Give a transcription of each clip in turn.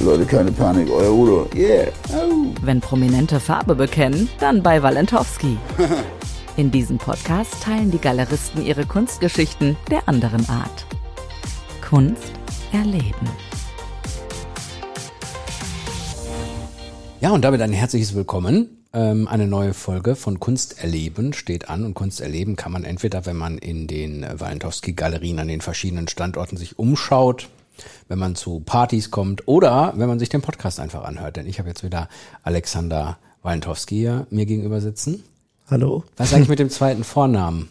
Leute, keine Panik, euer Udo. Yeah. Wenn Prominente Farbe bekennen, dann bei Walentowski. In diesem Podcast teilen die Galeristen ihre Kunstgeschichten der anderen Art. Kunst erleben. Ja, und damit ein herzliches Willkommen. Ähm, eine neue Folge von Kunst erleben steht an und Kunst erleben kann man entweder, wenn man in den Walentowski-Galerien an den verschiedenen Standorten sich umschaut, wenn man zu Partys kommt oder wenn man sich den Podcast einfach anhört. Denn ich habe jetzt wieder Alexander Walentowski hier mir gegenüber sitzen. Hallo. Was sage ich mit dem zweiten Vornamen?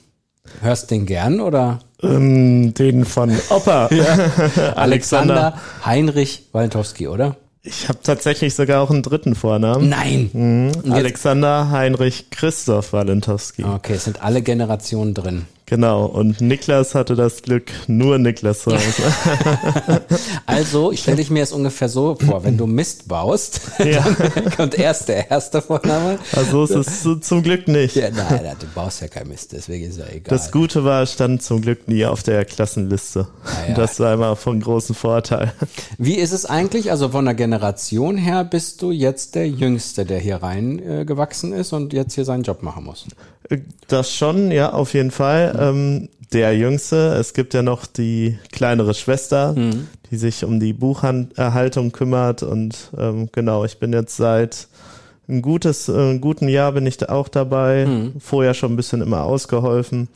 Hörst den gern oder? Ähm, den von Opa. Alexander Heinrich Walentowski, oder? Ich habe tatsächlich sogar auch einen dritten Vornamen. Nein. Mhm. Alexander Heinrich Christoph Walentowski. Okay, es sind alle Generationen drin. Genau. Und Niklas hatte das Glück, nur Niklas zu Hause. Also stelle ich mir es ungefähr so vor, wenn du Mist baust, Ja. dann kommt erst der erste Vorname. Also ist es so zum Glück nicht. Ja, nein, du baust ja kein Mist, deswegen ist ja egal. Das Gute war, es stand zum Glück nie auf der Klassenliste. Ah, ja. Das war immer von großem Vorteil. Wie ist es eigentlich? Also von der Generation her bist du jetzt der Jüngste, der hier reingewachsen äh, gewachsen ist und jetzt hier seinen Job machen muss. Das schon, ja, auf jeden Fall. Ähm, der Jüngste. Es gibt ja noch die kleinere Schwester, die sich um die Bucherhaltung kümmert. Und ähm, genau, ich bin jetzt seit ein gutes, äh, einem guten Jahr bin ich da auch dabei. Vorher schon ein bisschen immer ausgeholfen.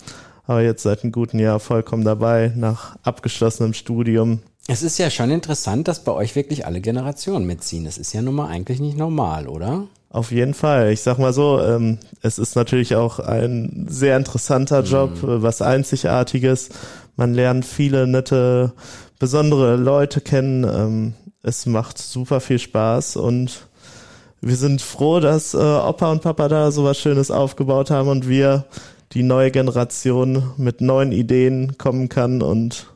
Aber jetzt seit einem guten Jahr vollkommen dabei, nach abgeschlossenem Studium. Es ist ja schon interessant, dass bei euch wirklich alle Generationen mitziehen. Das ist ja nun mal eigentlich nicht normal, oder? Auf jeden Fall. Ich sag mal so, ähm, es ist natürlich auch ein sehr interessanter Job, äh, was Einzigartiges. Man lernt viele nette, besondere Leute kennen. Ähm, es macht super viel Spaß und wir sind froh, dass äh, Opa und Papa da sowas Schönes aufgebaut haben und wir, die neue Generation, mit neuen Ideen kommen kann und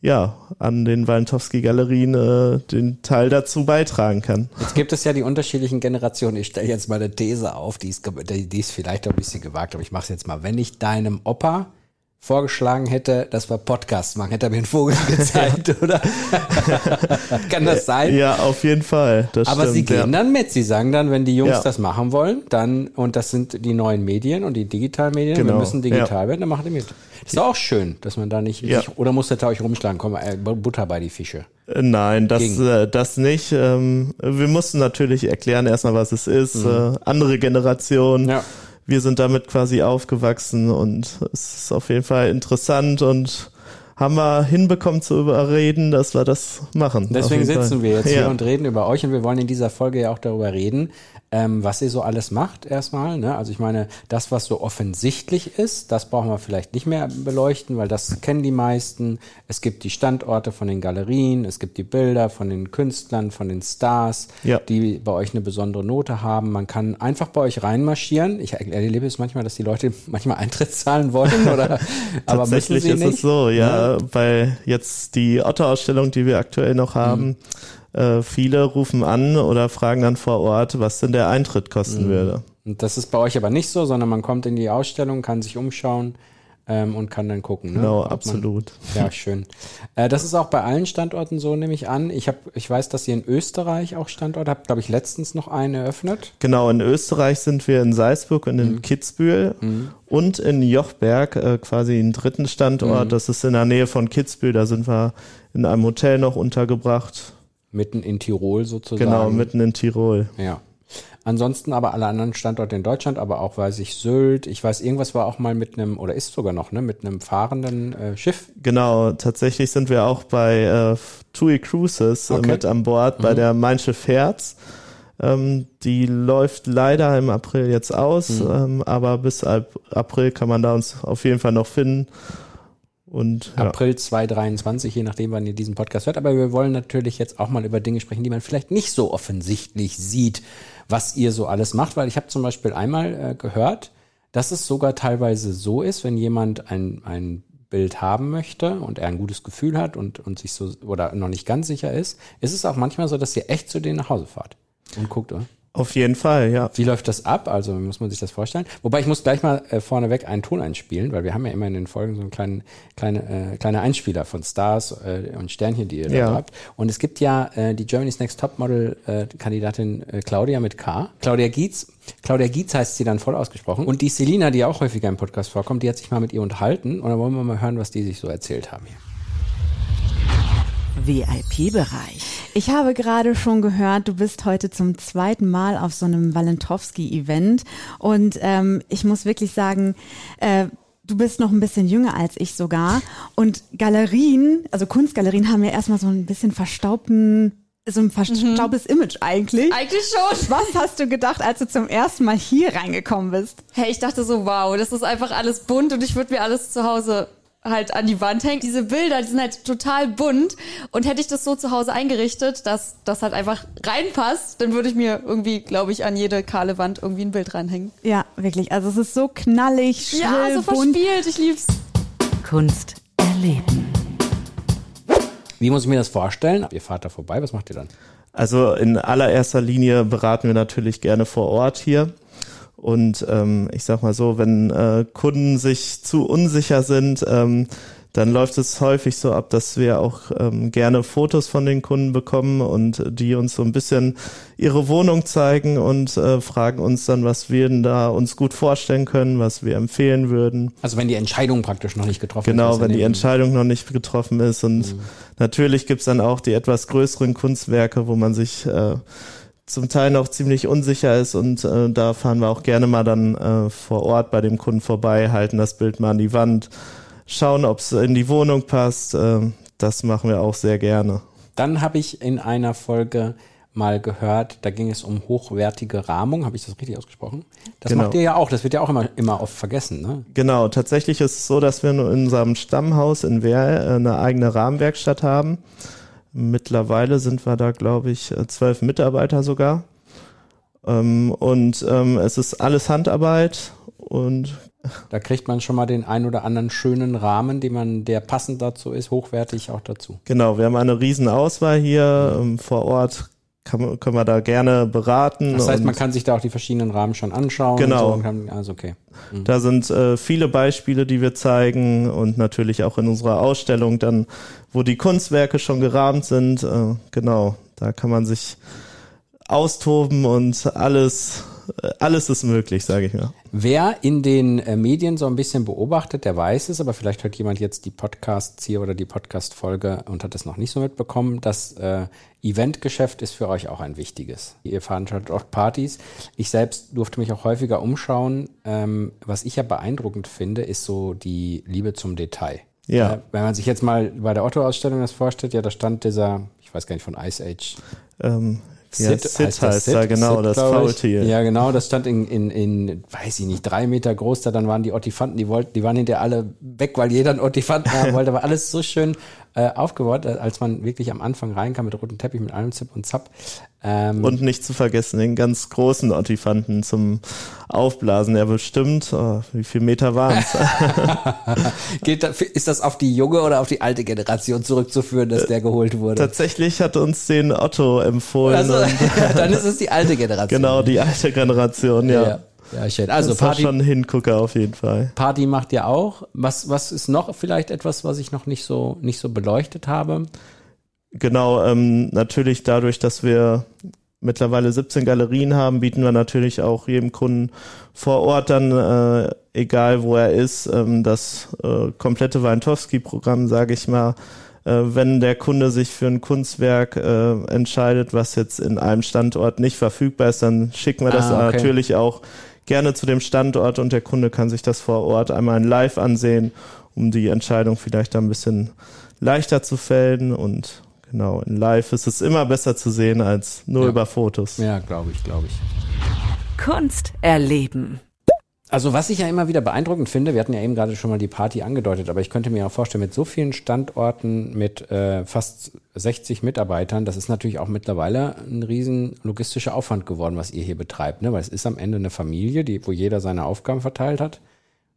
ja, an den Walentowski-Galerien äh, den Teil dazu beitragen kann. Jetzt gibt es ja die unterschiedlichen Generationen. Ich stelle jetzt mal eine These auf, die ist, die ist vielleicht ein bisschen gewagt, aber ich mache es jetzt mal. Wenn ich deinem Opa vorgeschlagen hätte, dass wir Podcasts machen, hätte er mir einen Vogel gezeigt, oder? Kann das sein? Ja, auf jeden Fall. Das Aber stimmt, sie gehen ja. dann mit. Sie sagen dann, wenn die Jungs Ja. das machen wollen, dann, und das sind die neuen Medien und die Digitalmedien, wir Genau, müssen digital ja. werden, dann machen die mit. Ist doch auch schön, dass man da nicht, Ja. oder muss der euch rumschlagen, komm, äh, Butter bei die Fische. Äh, Nein, das, Ging. äh, das nicht. Ähm, wir mussten natürlich erklären erstmal, was es ist. Äh, andere Generation. Mhm. Ja. Wir sind damit quasi aufgewachsen und es ist auf jeden Fall interessant und haben wir hinbekommen zu überreden, dass wir das machen. Deswegen sitzen wir jetzt ja. hier und reden über euch und wir wollen in dieser Folge ja auch darüber reden, ähm, was ihr so alles macht erstmal. Ne? Also ich meine, das, was so offensichtlich ist, das brauchen wir vielleicht nicht mehr beleuchten, weil das kennen die meisten. Es gibt die Standorte von den Galerien, es gibt die Bilder von den Künstlern, von den Stars, Ja. die bei euch eine besondere Note haben. Man kann einfach bei euch reinmarschieren. Ich erlebe es manchmal, dass die Leute manchmal Eintritt zahlen wollen oder aber Tatsächlich ist nicht. es so, ja, weil jetzt die Otto-Ausstellung, die wir aktuell noch Mhm. Äh, viele rufen an oder fragen dann vor Ort, was denn der Eintritt kosten Mhm. würde. Und das ist bei euch aber nicht so, sondern man kommt in die Ausstellung, kann sich umschauen ähm, und kann dann gucken. Ne? Genau, Ob man- absolut. Ja, schön. Äh, das ist auch bei allen Standorten so, nehme ich an. Ich, hab, ich weiß, dass ihr in Österreich auch Standorte habt, glaube ich, letztens noch einen eröffnet. Genau, in Österreich sind wir in Salzburg und Mhm. in Kitzbühel und in Jochberg, äh, quasi einen dritten Standort. Mhm. Das ist in der Nähe von Kitzbühel. Da sind wir in einem Hotel noch untergebracht. Mitten in Tirol sozusagen. Genau, mitten in Tirol. Ja. Ansonsten aber alle anderen Standorte in Deutschland, aber auch weiß ich Sylt. Ich weiß, irgendwas war auch mal mit einem, oder ist sogar noch, ne, mit einem fahrenden äh, Schiff. Genau, tatsächlich sind wir auch bei äh, TUI Cruises äh, Okay. mit an Bord bei der Mein Schiff Herz. Ähm, die läuft leider im April jetzt aus, ähm, aber bis ab April kann man da uns auf jeden Fall noch finden. Und ja. April 2023, je nachdem, wann ihr diesen Podcast hört. Aber wir wollen natürlich jetzt auch mal über Dinge sprechen, die man vielleicht nicht so offensichtlich sieht, was ihr so alles macht, weil ich habe zum Beispiel einmal äh, gehört, dass es sogar teilweise so ist, wenn jemand ein, ein Bild haben möchte und er ein gutes Gefühl hat und, und sich so oder noch nicht ganz sicher ist, ist es auch manchmal so, dass ihr echt zu denen nach Hause fahrt und guckt, oder? Auf jeden Fall, ja. Wie läuft das ab? Also muss man sich das vorstellen. Wobei ich muss gleich mal äh, vorneweg einen Ton einspielen, weil wir haben ja immer in den Folgen so einen kleinen kleine, äh, kleine Einspieler von Stars äh, und Sternchen, die ihr Ja. da habt. Und es gibt ja äh, die Germany's Next Topmodel äh, Kandidatin äh, Claudia mit K. Claudia Gietz. Claudia Gietz heißt sie dann voll ausgesprochen. Und die Selina, die auch häufiger im Podcast vorkommt, die hat sich mal mit ihr unterhalten. Und dann wollen wir mal hören, was die sich so erzählt haben hier. VIP-Bereich. Ich habe gerade schon gehört, du bist heute zum zweiten Mal auf so einem Walentowski-Event und ähm, ich muss wirklich sagen, äh, du bist noch ein bisschen jünger als ich sogar und Galerien, also Kunstgalerien haben ja erstmal so ein bisschen verstaubten, so ein verstaubtes Image eigentlich. Eigentlich schon. Was hast du gedacht, als du zum ersten Mal hier reingekommen bist? Hey, ich dachte so, wow, das ist einfach alles bunt und ich würde mir alles zu Hause halt an die Wand hängen. Diese Bilder, die sind halt total bunt und hätte ich das so zu Hause eingerichtet, dass das halt einfach reinpasst, dann würde ich mir irgendwie, glaube ich, an jede kahle Wand irgendwie ein Bild reinhängen. Ja, wirklich. Also es ist so knallig, schrill, Ja, so bunt. verspielt, ich lieb's. Kunst erleben. Wie muss ich mir das vorstellen? Ihr fahrt da vorbei, was macht ihr dann? Also in allererster Linie beraten wir natürlich gerne vor Ort hier. Und ähm, ich sag mal so, wenn äh, Kunden sich zu unsicher sind, ähm, dann läuft es häufig so ab, dass wir auch ähm, gerne Fotos von den Kunden bekommen und die uns so ein bisschen ihre Wohnung zeigen und äh, fragen uns dann, was wir denn da uns gut vorstellen können, was wir empfehlen würden. Also wenn die Entscheidung praktisch noch nicht getroffen ist. Genau, was ihr wenn die Entscheidung noch nicht getroffen ist. Und natürlich gibt's dann auch die etwas größeren Kunstwerke, wo man sich äh, zum Teil noch ziemlich unsicher ist. Und äh, da fahren wir auch gerne mal dann äh, vor Ort bei dem Kunden vorbei, halten das Bild mal an die Wand, schauen, ob's in die Wohnung passt. Äh, das machen wir auch sehr gerne. Dann habe ich in einer Folge mal gehört, da ging es um hochwertige Rahmung. Habe ich das richtig ausgesprochen? Das Genau. macht ihr ja auch. Das wird ja auch immer, immer oft vergessen. Ne? Genau, tatsächlich ist es so, dass wir in unserem Stammhaus in Wehr äh, eine eigene Rahmenwerkstatt haben. Mittlerweile sind wir da, glaube ich, äh, zwölf Mitarbeiter sogar. Ähm, und ähm, es ist alles Handarbeit und Da kriegt man schon mal den ein oder anderen schönen Rahmen, den man, der passend dazu ist, hochwertig auch dazu. genau, wir haben eine riesen Auswahl hier ähm, vor Ort. Kann, können wir da gerne beraten. Das heißt, man kann sich da auch die verschiedenen Rahmen schon anschauen. Genau. So kann, also okay. Da sind äh, viele Beispiele, die wir zeigen und natürlich auch in unserer Ausstellung dann, wo die Kunstwerke schon gerahmt sind. Äh, genau, da kann man sich austoben und alles, alles ist möglich, sage ich mal. Wer in den äh, Medien so ein bisschen beobachtet, der weiß es, aber vielleicht hört jemand jetzt die Podcasts hier oder die Podcast-Folge und hat es noch nicht so mitbekommen. Das äh, Eventgeschäft ist für euch auch ein wichtiges. Ihr veranstaltet oft Partys. Ich selbst durfte mich auch häufiger umschauen. Ähm, was ich ja beeindruckend finde, ist so die Liebe zum Detail. Ja. Äh, wenn man sich jetzt mal bei der Otto-Ausstellung das vorstellt, ja, da stand dieser, ich weiß gar nicht, von Ice Age, Ähm, ja, Sid, Sid heißt heißt, Sid? genau, Sid, das. Faultier. Ja, genau, das stand in, in, in, weiß ich nicht, drei Meter groß, da dann waren die Ottifanten, die wollten, die waren hinterher alle weg, weil jeder einen Ottifanten haben wollte, aber alles so schön äh, aufgebaut, äh, als man wirklich am Anfang reinkam mit rotem Teppich, mit allem Zip und Zap. Ähm, Und nicht zu vergessen, den ganz großen Ottifanten zum Aufblasen. Ja, bestimmt, oh, wie viel Meter waren es? ist das auf die junge oder auf die alte Generation zurückzuführen, dass der geholt wurde? Tatsächlich hat uns den Otto empfohlen. Also, dann ist es die alte Generation. genau, die alte Generation, ja. ja. Ja, schön. Also das Party, schon ein Hingucker auf jeden Fall. Party macht ihr auch. Was, was ist noch vielleicht etwas, was ich noch nicht so, nicht so beleuchtet habe? Genau, ähm, natürlich dadurch, dass wir mittlerweile 17 Galerien haben, bieten wir natürlich auch jedem Kunden vor Ort dann, äh, egal wo er ist, ähm, das äh, komplette Weintowski-Programm, sage ich mal. Äh, wenn der Kunde sich für ein Kunstwerk äh, entscheidet, was jetzt in einem Standort nicht verfügbar ist, dann schicken wir das Ah, okay. natürlich auch gerne zu dem Standort und der Kunde kann sich das vor Ort einmal in live ansehen, um die Entscheidung vielleicht ein bisschen leichter zu fällen und genau, in live ist es immer besser zu sehen als nur Ja. über Fotos. Ja, glaube ich, glaube ich. Kunst erleben. Also was ich ja immer wieder beeindruckend finde, wir hatten ja eben gerade schon mal die Party angedeutet, aber ich könnte mir auch vorstellen, mit so vielen Standorten, mit äh, fast 60 Mitarbeitern, das ist natürlich auch mittlerweile ein riesen logistischer Aufwand geworden, was ihr hier betreibt, ne? weil es ist am Ende eine Familie, die, wo jeder seine Aufgaben verteilt hat.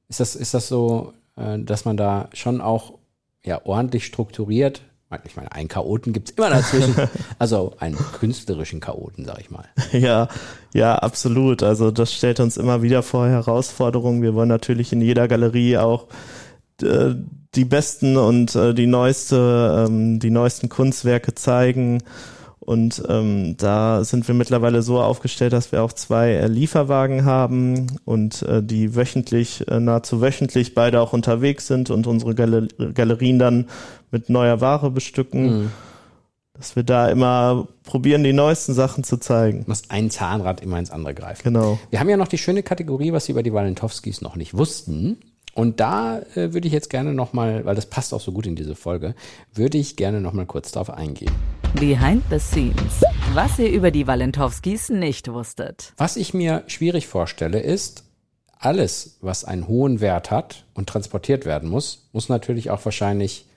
Ist das, ist das so, äh, dass man da schon auch ja, ordentlich strukturiert ich meine, einen Chaoten gibt's immer dazwischen. also einen künstlerischen Chaoten, sag ich mal. Ja, ja, absolut. Also das stellt uns immer wieder vor Herausforderungen. Wir wollen natürlich in jeder Galerie auch äh, die besten und äh, die neueste, ähm, die neuesten Kunstwerke zeigen und ähm, da sind wir mittlerweile so aufgestellt, dass wir auch zwei äh, Lieferwagen haben und äh, die wöchentlich, äh, nahezu wöchentlich beide auch unterwegs sind und unsere Gal Galerien dann mit neuer Ware bestücken. Mhm. Dass wir da immer probieren, die neuesten Sachen zu zeigen. Muss ein Zahnrad immer ins andere greifen. Genau. Wir haben ja noch die schöne Kategorie, was Sie über die Walentowskis noch nicht wussten. Und da äh, würde ich jetzt gerne nochmal, weil das passt auch so gut in diese Folge, würde ich gerne nochmal kurz darauf eingehen. Behind the Scenes. Was ihr über die Walentowskis nicht wusstet. Was ich mir schwierig vorstelle, ist, alles, was einen hohen Wert hat und transportiert werden muss, muss natürlich auch wahrscheinlich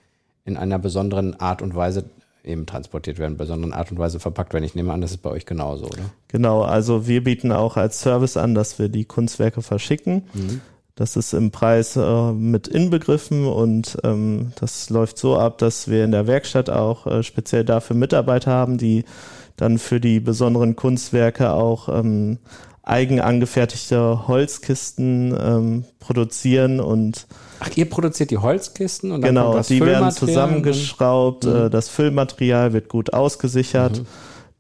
in einer besonderen Art und Weise eben transportiert werden, besonderen Art und Weise verpackt werden. Ich nehme an, das ist bei euch genauso, oder? Genau, also wir bieten auch als Service an, dass wir die Kunstwerke verschicken. Mhm. Das ist im Preis äh, mit inbegriffen und ähm, das läuft so ab, dass wir in der Werkstatt auch äh, speziell dafür Mitarbeiter haben, die dann für die besonderen Kunstwerke auch ähm, eigen angefertigte Holzkisten ähm, produzieren und Ach, ihr produziert die Holzkisten und dann genau, kommt das die werden zusammengeschraubt, mhm. äh, das Füllmaterial wird gut ausgesichert. Mhm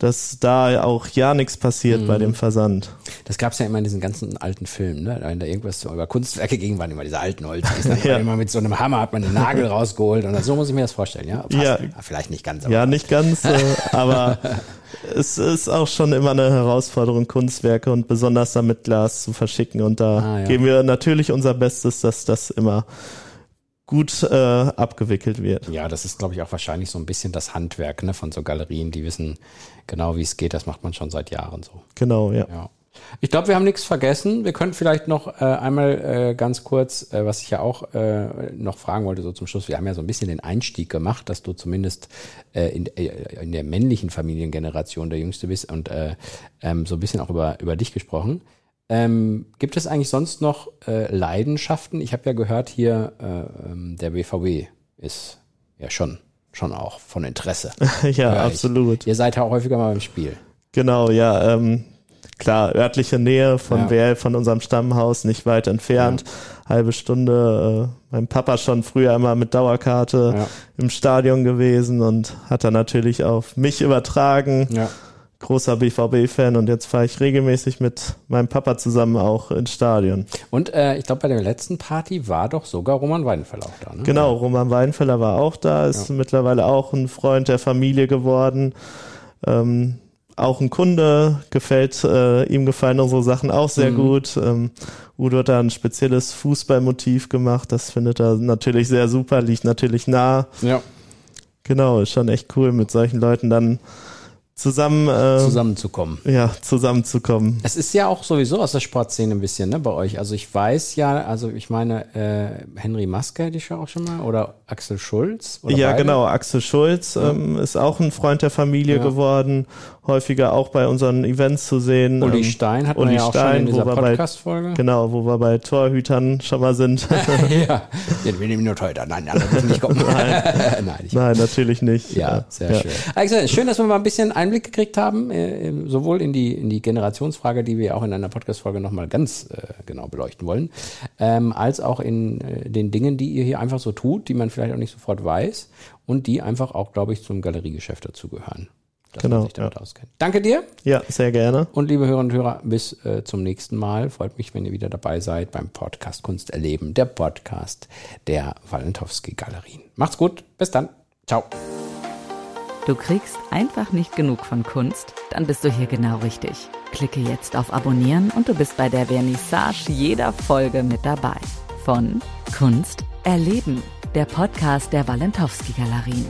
dass da auch ja nichts passiert mhm. bei dem Versand. Das gab es ja immer in diesen ganzen alten Filmen, ne? wenn da irgendwas über Kunstwerke ging, waren immer diese alten Holz. ja. Immer mit so einem Hammer hat man den Nagel rausgeholt und so muss ich mir das vorstellen, ja? Ja. Vielleicht nicht ganz. Ja, nicht ganz, äh, aber es ist auch schon immer eine Herausforderung, Kunstwerke und besonders damit Glas zu verschicken und da ah, ja. geben wir natürlich unser Bestes, dass das immer gut äh, abgewickelt wird. Ja, das ist, glaube ich, auch wahrscheinlich so ein bisschen das Handwerk ne, von so Galerien, die wissen genau, wie es geht. Das macht man schon seit Jahren so. Genau, ja. ja. Ich glaube, wir haben nichts vergessen. Wir können vielleicht noch äh, einmal äh, ganz kurz, äh, was ich ja auch äh, noch fragen wollte, so zum Schluss. Wir haben ja so ein bisschen den Einstieg gemacht, dass du zumindest äh, in, äh, in der männlichen Familiengeneration der Jüngste bist und äh, ähm, so ein bisschen auch über, über dich gesprochen. Ähm, gibt es eigentlich sonst noch äh, Leidenschaften? Ich habe ja gehört hier, äh, ähm, der BVB ist ja schon, schon auch von Interesse. ja, absolut. Ihr seid ja auch häufiger mal im Spiel. Genau, ja. Ähm, klar, örtliche Nähe von ja. Werl, von unserem Stammhaus, nicht weit entfernt. Ja. Halbe Stunde. Äh, mein Papa schon früher immer mit Dauerkarte ja. im Stadion gewesen und hat dann natürlich auf mich übertragen. Ja großer BVB-Fan und jetzt fahre ich regelmäßig mit meinem Papa zusammen auch ins Stadion. Und äh, ich glaube, bei der letzten Party war doch sogar Roman Weidenfeller auch da. Ne? Genau, Roman Weidenfeller war auch da, ist ja. mittlerweile auch ein Freund der Familie geworden. Ähm, auch ein Kunde, gefällt, äh, ihm gefallen unsere Sachen auch sehr mhm. gut. Ähm, Udo hat da ein spezielles Fußballmotiv gemacht, das findet er natürlich sehr super, liegt natürlich nah. Ja. Genau, ist schon echt cool, mit solchen Leuten dann zusammen äh, zusammenzukommen. Ja, zusammenzukommen. Es ist ja auch sowieso aus der Sportszene ein bisschen, ne, bei euch. Also ich weiß ja, also ich meine, äh, Henry Maske hätte ich ja auch schon mal oder Axel Schulz. Oder ja, beide? genau, Axel Schulz ja. ähm, ist auch ein Freund der Familie ja. geworden, häufiger auch bei unseren Events zu sehen. Uli ähm, Stein hat Uli man ja auch Stein, schon in dieser Podcast-Folge. Genau, wo wir bei Torhütern schon mal sind. ja, wir nehmen nur Torhüter. Nein, müssen nicht kommen. Nein, Nein, Nein, natürlich nicht. Ja, sehr schön. Also, schön, dass wir mal ein bisschen Einblick gekriegt haben, äh, sowohl in die, in die Generationsfrage, die wir auch in einer Podcast-Folge nochmal ganz äh, genau beleuchten wollen, ähm, als auch in äh, den Dingen, die ihr hier einfach so tut, die man vielleicht auch nicht sofort weiß und die einfach auch, glaube ich, zum Galeriegeschäft dazugehören. Dass genau, man sich damit ja. auskennt. Danke dir. Ja, sehr gerne. Und liebe Hörerinnen und Hörer, bis äh, zum nächsten Mal. Freut mich, wenn ihr wieder dabei seid beim Podcast Kunst erleben, der Podcast der Walentowski Galerien. Macht's gut, bis dann. Ciao. Du kriegst einfach nicht genug von Kunst? Dann bist du hier genau richtig. Klicke jetzt auf Abonnieren und du bist bei der Vernissage jeder Folge mit dabei. Von Kunst erleben, der Podcast der Walentowski Galerien.